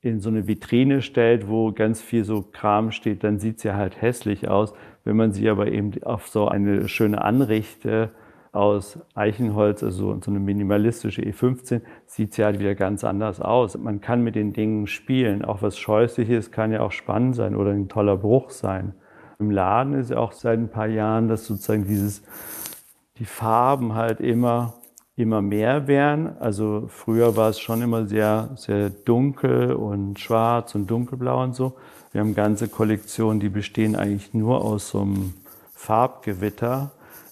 in so eine Vitrine stellt, wo ganz viel so Kram steht, dann sieht sie halt hässlich aus. Wenn man sie aber eben auf so eine schöne Anrichte aus Eichenholz, also so eine minimalistische E15, sieht sie halt wieder ganz anders aus. Man kann mit den Dingen spielen. Auch was Scheußliches kann ja auch spannend sein oder ein toller Bruch sein. Im Laden ist ja auch seit ein paar Jahren, dass sozusagen dieses, die Farben halt immer, immer mehr werden. Also früher war es schon immer sehr, sehr dunkel und schwarz und dunkelblau und so. Wir haben ganze Kollektionen, die bestehen eigentlich nur aus so einem Farbgewitter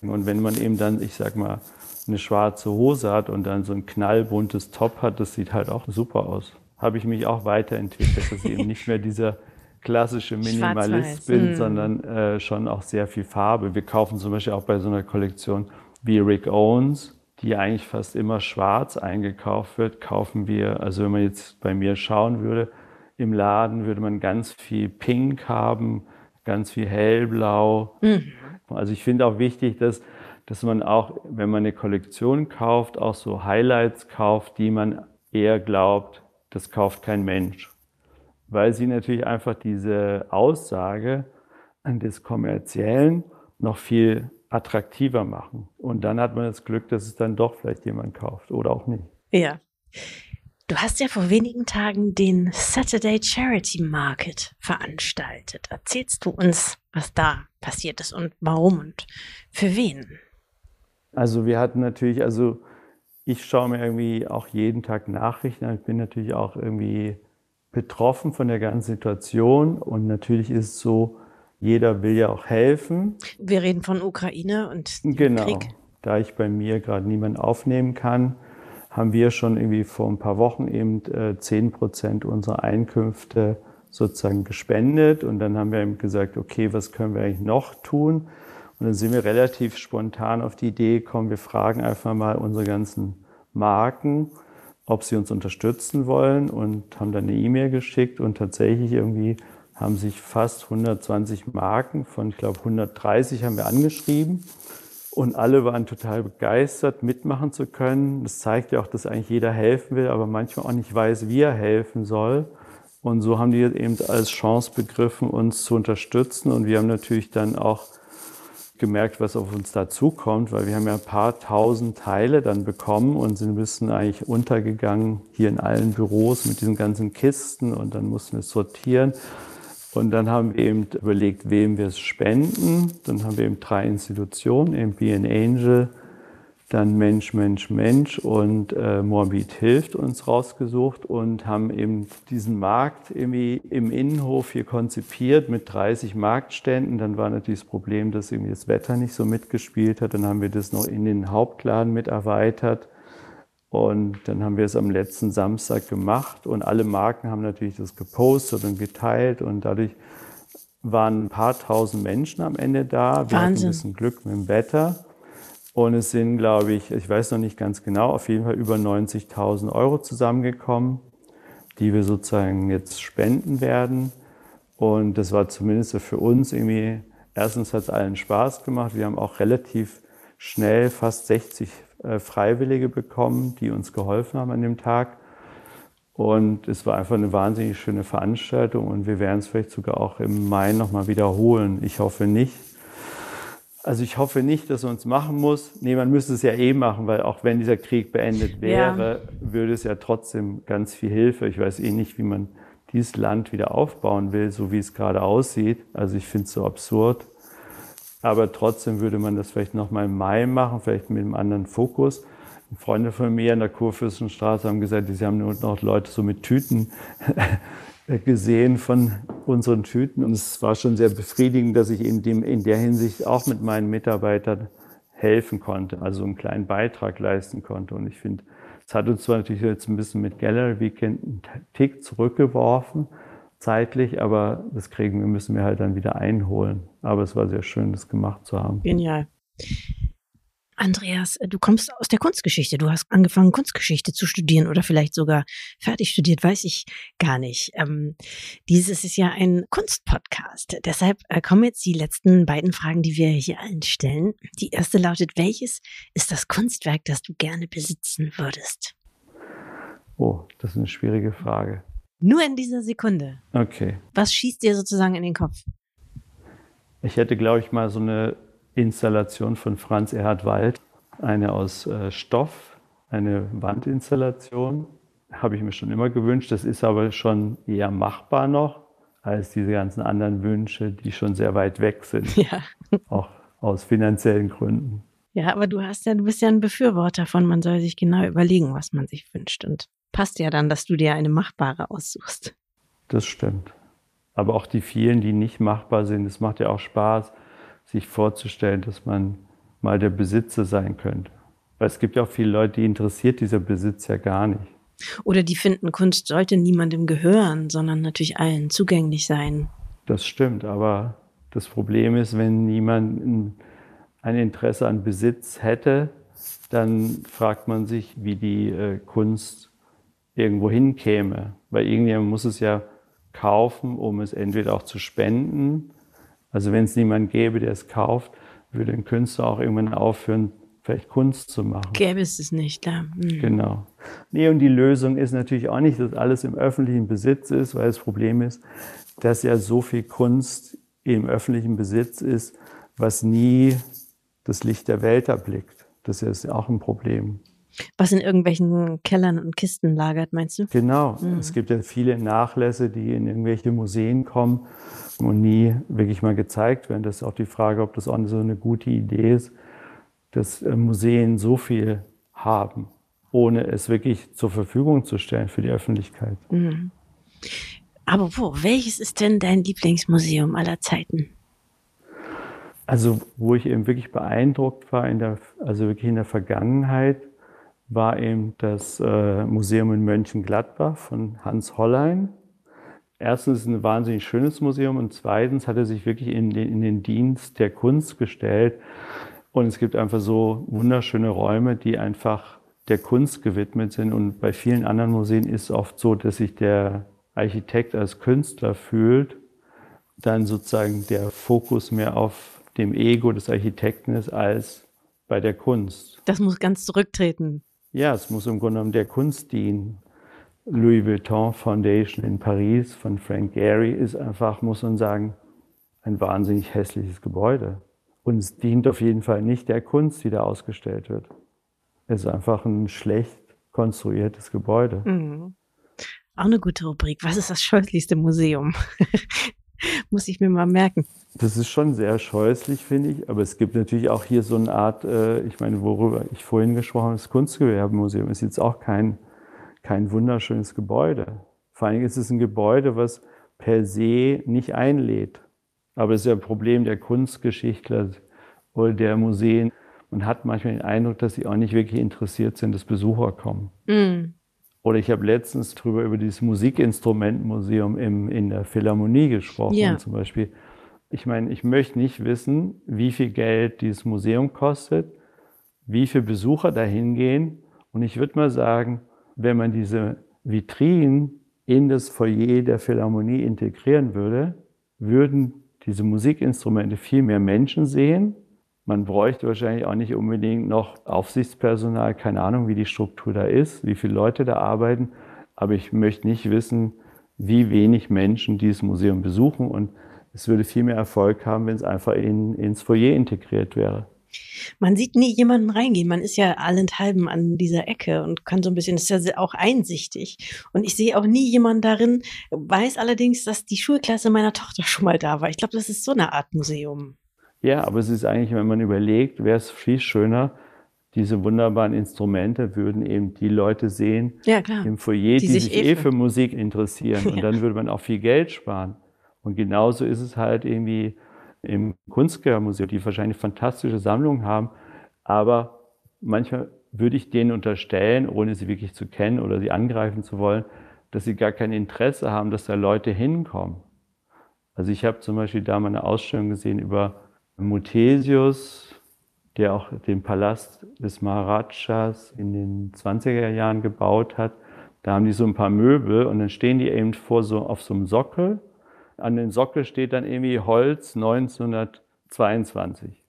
und wenn man eben dann, ich sag mal, eine schwarze Hose hat und dann so ein knallbuntes Top hat, das sieht halt auch super aus. Habe ich mich auch weiterentwickelt, dass eben nicht mehr dieser klassische [laughs] Minimalist bin, hm. sondern äh, schon auch sehr viel Farbe. Wir kaufen zum Beispiel auch bei so einer Kollektion wie Rick Owens, die eigentlich fast immer schwarz eingekauft wird, kaufen wir, also wenn man jetzt bei mir schauen würde, im Laden würde man ganz viel Pink haben, ganz viel Hellblau. Mhm. Also ich finde auch wichtig, dass, dass man auch, wenn man eine Kollektion kauft, auch so Highlights kauft, die man eher glaubt, das kauft kein Mensch. Weil sie natürlich einfach diese Aussage des Kommerziellen noch viel attraktiver machen. Und dann hat man das Glück, dass es dann doch vielleicht jemand kauft oder auch nicht. Ja. Du hast ja vor wenigen Tagen den Saturday Charity Market veranstaltet. Erzählst du uns, was da passiert ist und warum und für wen? Also wir hatten natürlich, also ich schaue mir irgendwie auch jeden Tag Nachrichten an. Ich bin natürlich auch irgendwie betroffen von der ganzen Situation und natürlich ist es so, jeder will ja auch helfen. Wir reden von Ukraine und genau. Krieg. Da ich bei mir gerade niemanden aufnehmen kann, haben wir schon irgendwie vor ein paar Wochen eben äh, zehn Prozent unserer Einkünfte sozusagen gespendet. Und dann haben wir eben gesagt, okay, was können wir eigentlich noch tun? Und dann sind wir relativ spontan auf die Idee gekommen, wir fragen einfach mal unsere ganzen Marken, ob sie uns unterstützen wollen und haben dann eine E-Mail geschickt und tatsächlich irgendwie haben sich fast 120 Marken von, ich glaube, 130 haben wir angeschrieben. Und alle waren total begeistert, mitmachen zu können. Das zeigt ja auch, dass eigentlich jeder helfen will, aber manchmal auch nicht weiß, wie er helfen soll. Und so haben die eben als Chance begriffen, uns zu unterstützen. Und wir haben natürlich dann auch gemerkt, was auf uns dazukommt, weil wir haben ja ein paar tausend Teile dann bekommen und sind ein bisschen eigentlich untergegangen hier in allen Büros mit diesen ganzen Kisten und dann mussten wir sortieren. Und dann haben wir eben überlegt, wem wir es spenden. Dann haben wir eben drei Institutionen, eben Be an Angel, dann Mensch, Mensch, Mensch und äh, Morbid hilft uns rausgesucht und haben eben diesen Markt irgendwie im Innenhof hier konzipiert mit 30 Marktständen. Dann war natürlich das Problem, dass irgendwie das Wetter nicht so mitgespielt hat. Dann haben wir das noch in den Hauptladen mit erweitert und dann haben wir es am letzten Samstag gemacht und alle Marken haben natürlich das gepostet und geteilt und dadurch waren ein paar tausend Menschen am Ende da. Wir Wahnsinn. hatten ein bisschen Glück mit dem Wetter. Und es sind, glaube ich, ich weiß noch nicht ganz genau, auf jeden Fall über 90.000 Euro zusammengekommen, die wir sozusagen jetzt spenden werden. Und das war zumindest für uns irgendwie, erstens hat es allen Spaß gemacht. Wir haben auch relativ schnell fast 60 äh, Freiwillige bekommen, die uns geholfen haben an dem Tag. Und es war einfach eine wahnsinnig schöne Veranstaltung und wir werden es vielleicht sogar auch im Mai nochmal wiederholen. Ich hoffe nicht. Also ich hoffe nicht, dass man es machen muss. Nee, man müsste es ja eh machen, weil auch wenn dieser Krieg beendet wäre, ja. würde es ja trotzdem ganz viel Hilfe. Ich weiß eh nicht, wie man dieses Land wieder aufbauen will, so wie es gerade aussieht. Also ich finde es so absurd. Aber trotzdem würde man das vielleicht noch mal im Mai machen, vielleicht mit einem anderen Fokus. Freunde von mir in der Kurfürstenstraße haben gesagt, sie haben nur noch Leute so mit Tüten [laughs] gesehen von unseren Tüten. Und es war schon sehr befriedigend, dass ich in, dem, in der Hinsicht auch mit meinen Mitarbeitern helfen konnte, also einen kleinen Beitrag leisten konnte. Und ich finde, es hat uns zwar natürlich jetzt ein bisschen mit Gallery Weekend einen Tick zurückgeworfen, zeitlich, aber das kriegen wir, müssen wir halt dann wieder einholen. Aber es war sehr schön, das gemacht zu haben. Genial. Andreas, du kommst aus der Kunstgeschichte. Du hast angefangen, Kunstgeschichte zu studieren oder vielleicht sogar fertig studiert, weiß ich gar nicht. Ähm, dieses ist ja ein Kunstpodcast. Deshalb äh, kommen jetzt die letzten beiden Fragen, die wir hier allen stellen. Die erste lautet, welches ist das Kunstwerk, das du gerne besitzen würdest? Oh, das ist eine schwierige Frage. Nur in dieser Sekunde. Okay. Was schießt dir sozusagen in den Kopf? Ich hätte, glaube ich, mal so eine Installation von Franz Erhard Wald, eine aus äh, Stoff, eine Wandinstallation. Habe ich mir schon immer gewünscht. Das ist aber schon eher machbar noch als diese ganzen anderen Wünsche, die schon sehr weit weg sind. [laughs] Ja. Auch aus finanziellen Gründen. Ja, aber du hast ja, du bist ja ein Befürworter von, man soll sich genau überlegen, was man sich wünscht. Und passt ja dann, dass du dir eine machbare aussuchst. Das stimmt. Aber auch die vielen, die nicht machbar sind, es macht ja auch Spaß, sich vorzustellen, dass man mal der Besitzer sein könnte. Weil es gibt ja auch viele Leute, die interessiert dieser Besitz ja gar nicht. Oder die finden, Kunst sollte niemandem gehören, sondern natürlich allen zugänglich sein. Das stimmt, aber das Problem ist, wenn niemand ein Interesse an Besitz hätte, dann fragt man sich, wie die äh, Kunst irgendwo hinkäme. Weil irgendjemand muss es ja kaufen, um es entweder auch zu spenden. Also wenn es niemand gäbe, der es kauft, würde ein Künstler auch irgendwann aufhören, vielleicht Kunst zu machen. Gäbe es es nicht, ja. Mhm. Genau. Nee, und die Lösung ist natürlich auch nicht, dass alles im öffentlichen Besitz ist, weil das Problem ist, dass ja so viel Kunst im öffentlichen Besitz ist, was nie das Licht der Welt erblickt. Das ist auch ein Problem. Was in irgendwelchen Kellern und Kisten lagert, meinst du? Genau. Mhm. Es gibt ja viele Nachlässe, die in irgendwelche Museen kommen und nie wirklich mal gezeigt werden. Das ist auch die Frage, ob das auch so eine gute Idee ist, dass äh, Museen so viel haben, ohne es wirklich zur Verfügung zu stellen für die Öffentlichkeit. Mhm. Aber wo? Welches ist denn dein Lieblingsmuseum aller Zeiten? Also, wo ich eben wirklich beeindruckt war, in der, also wirklich in der Vergangenheit, war eben das äh, Museum in Mönchengladbach von Hans Hollein. Erstens ist es ein wahnsinnig schönes Museum und zweitens hat er sich wirklich in den, in den Dienst der Kunst gestellt. Und es gibt einfach so wunderschöne Räume, die einfach der Kunst gewidmet sind. Und bei vielen anderen Museen ist es oft so, dass sich der Architekt als Künstler fühlt, dann sozusagen der Fokus mehr auf dem Ego des Architekten ist als bei der Kunst. Das muss ganz zurücktreten. Ja, es muss im Grunde genommen der Kunst dienen. Louis Vuitton Foundation in Paris von Frank Gehry ist einfach, muss man sagen, ein wahnsinnig hässliches Gebäude. Und es dient auf jeden Fall nicht der Kunst, die da ausgestellt wird. Es ist einfach ein schlecht konstruiertes Gebäude. Mhm. Auch eine gute Rubrik. Was ist das scheußlichste Museum? [laughs] Muss ich mir mal merken. Das ist schon sehr scheußlich, finde ich. Aber es gibt natürlich auch hier so eine Art, äh, ich meine, worüber ich vorhin gesprochen habe, das Kunstgewerbemuseum ist jetzt auch kein, kein wunderschönes Gebäude. Vor allem ist es ein Gebäude, was per se nicht einlädt. Aber es ist ja ein Problem der Kunstgeschichtler oder der Museen. Man hat manchmal den Eindruck, dass sie auch nicht wirklich interessiert sind, dass Besucher kommen. Mm. Oder ich habe letztens drüber über dieses Musikinstrumentenmuseum im, in der Philharmonie gesprochen ja. zum Beispiel. Ich meine, ich möchte nicht wissen, wie viel Geld dieses Museum kostet, wie viele Besucher dahin gehen. Und ich würde mal sagen, wenn man diese Vitrinen in das Foyer der Philharmonie integrieren würde, würden diese Musikinstrumente viel mehr Menschen sehen man bräuchte wahrscheinlich auch nicht unbedingt noch Aufsichtspersonal, keine Ahnung, wie die Struktur da ist, wie viele Leute da arbeiten. Aber ich möchte nicht wissen, wie wenig Menschen dieses Museum besuchen. Und es würde viel mehr Erfolg haben, wenn es einfach in, ins Foyer integriert wäre. Man sieht nie jemanden reingehen. Man ist ja allenthalben an dieser Ecke und kann so ein bisschen, das ist ja auch einsichtig. Und ich sehe auch nie jemanden darin, weiß allerdings, dass die Schulklasse meiner Tochter schon mal da war. Ich glaube, das ist so eine Art Museum. Ja, aber es ist eigentlich, wenn man überlegt, wäre es viel schöner, diese wunderbaren Instrumente würden eben die Leute sehen ja, im Foyer, die, die sich, eh für Musik interessieren. [laughs] Ja. Und dann würde man auch viel Geld sparen. Und genauso ist es halt irgendwie im Kunstmuseum, die wahrscheinlich fantastische Sammlungen haben. Aber manchmal würde ich denen unterstellen, ohne sie wirklich zu kennen oder sie angreifen zu wollen, dass sie gar kein Interesse haben, dass da Leute hinkommen. Also ich habe zum Beispiel da mal eine Ausstellung gesehen über Muthesius, der auch den Palast des Maharajas in den 20er Jahren gebaut hat, da haben die so ein paar Möbel und dann stehen die eben vor so, auf so einem Sockel. An den Sockel steht dann irgendwie Holz 1922.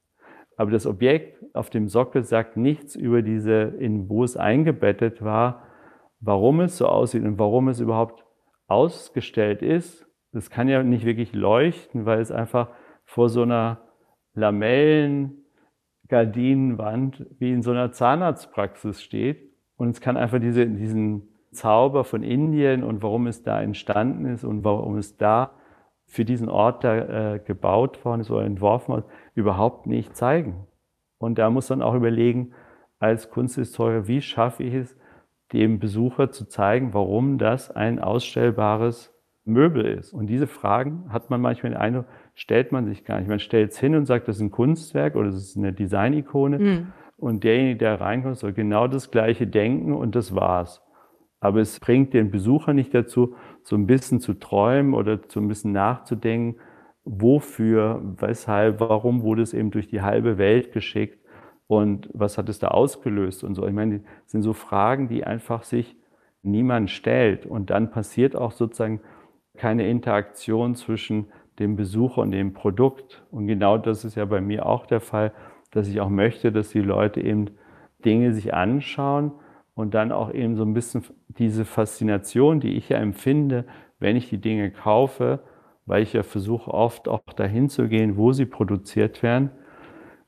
Aber das Objekt auf dem Sockel sagt nichts über diese, in wo es eingebettet war, warum es so aussieht und warum es überhaupt ausgestellt ist. Das kann ja nicht wirklich leuchten, weil es einfach vor so einer Lamellen, Gardinenwand wie in so einer Zahnarztpraxis steht. Und es kann einfach diese, diesen Zauber von Indien und warum es da entstanden ist und warum es da für diesen Ort da äh, gebaut worden ist oder entworfen worden, überhaupt nicht zeigen. Und da muss man auch überlegen, als Kunsthistoriker, wie schaffe ich es, dem Besucher zu zeigen, warum das ein ausstellbares Möbel ist. Und diese Fragen hat man manchmal den Eindruck, stellt man sich gar nicht. Man stellt es hin und sagt, das ist ein Kunstwerk oder das ist eine Designikone. Mhm. Und derjenige, der reinkommt, soll genau das Gleiche denken und das war's. Aber es bringt den Besucher nicht dazu, so ein bisschen zu träumen oder so ein bisschen nachzudenken, wofür, weshalb, warum wurde es eben durch die halbe Welt geschickt und was hat es da ausgelöst und so. Ich meine, das sind so Fragen, die einfach sich niemand stellt. Und dann passiert auch sozusagen keine Interaktion zwischen dem Besucher und dem Produkt. Und genau das ist ja bei mir auch der Fall, dass ich auch möchte, dass die Leute eben Dinge sich anschauen und dann auch eben so ein bisschen diese Faszination, die ich ja empfinde, wenn ich die Dinge kaufe, weil ich ja versuche oft auch dahin zu gehen, wo sie produziert werden.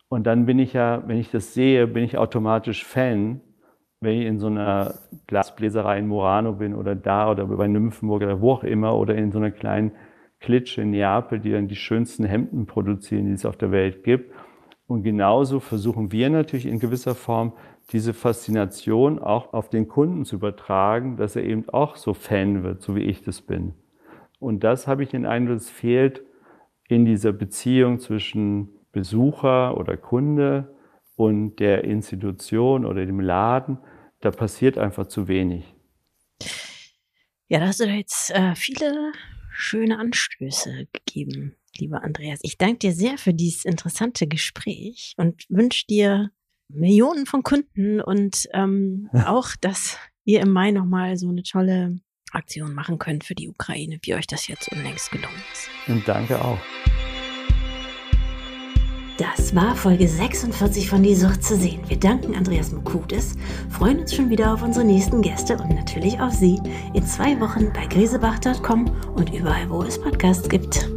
Und dann bin ich ja, wenn ich das sehe, bin ich automatisch Fan wenn ich in so einer Glasbläserei in Murano bin oder da oder bei Nymphenburg oder wo auch immer oder in so einer kleinen Klitsche in Neapel, die dann die schönsten Hemden produzieren, die es auf der Welt gibt. Und genauso versuchen wir natürlich in gewisser Form diese Faszination auch auf den Kunden zu übertragen, dass er eben auch so Fan wird, so wie ich das bin. Und das habe ich den Eindruck, es fehlt in dieser Beziehung zwischen Besucher oder Kunde und der Institution oder dem Laden, da passiert einfach zu wenig. Ja, da hast du jetzt äh, viele schöne Anstöße gegeben, lieber Andreas. Ich danke dir sehr für dieses interessante Gespräch und wünsche dir Millionen von Kunden und ähm, auch, dass ihr im Mai nochmal so eine tolle Aktion machen könnt für die Ukraine, wie euch das jetzt unlängst gelungen ist. Und danke auch. Das war Folge 46 von Die Sucht zu sehen. Wir danken Andreas Mokudis, freuen uns schon wieder auf unsere nächsten Gäste und natürlich auf Sie in zwei Wochen bei grisebach.com und überall, wo es Podcasts gibt.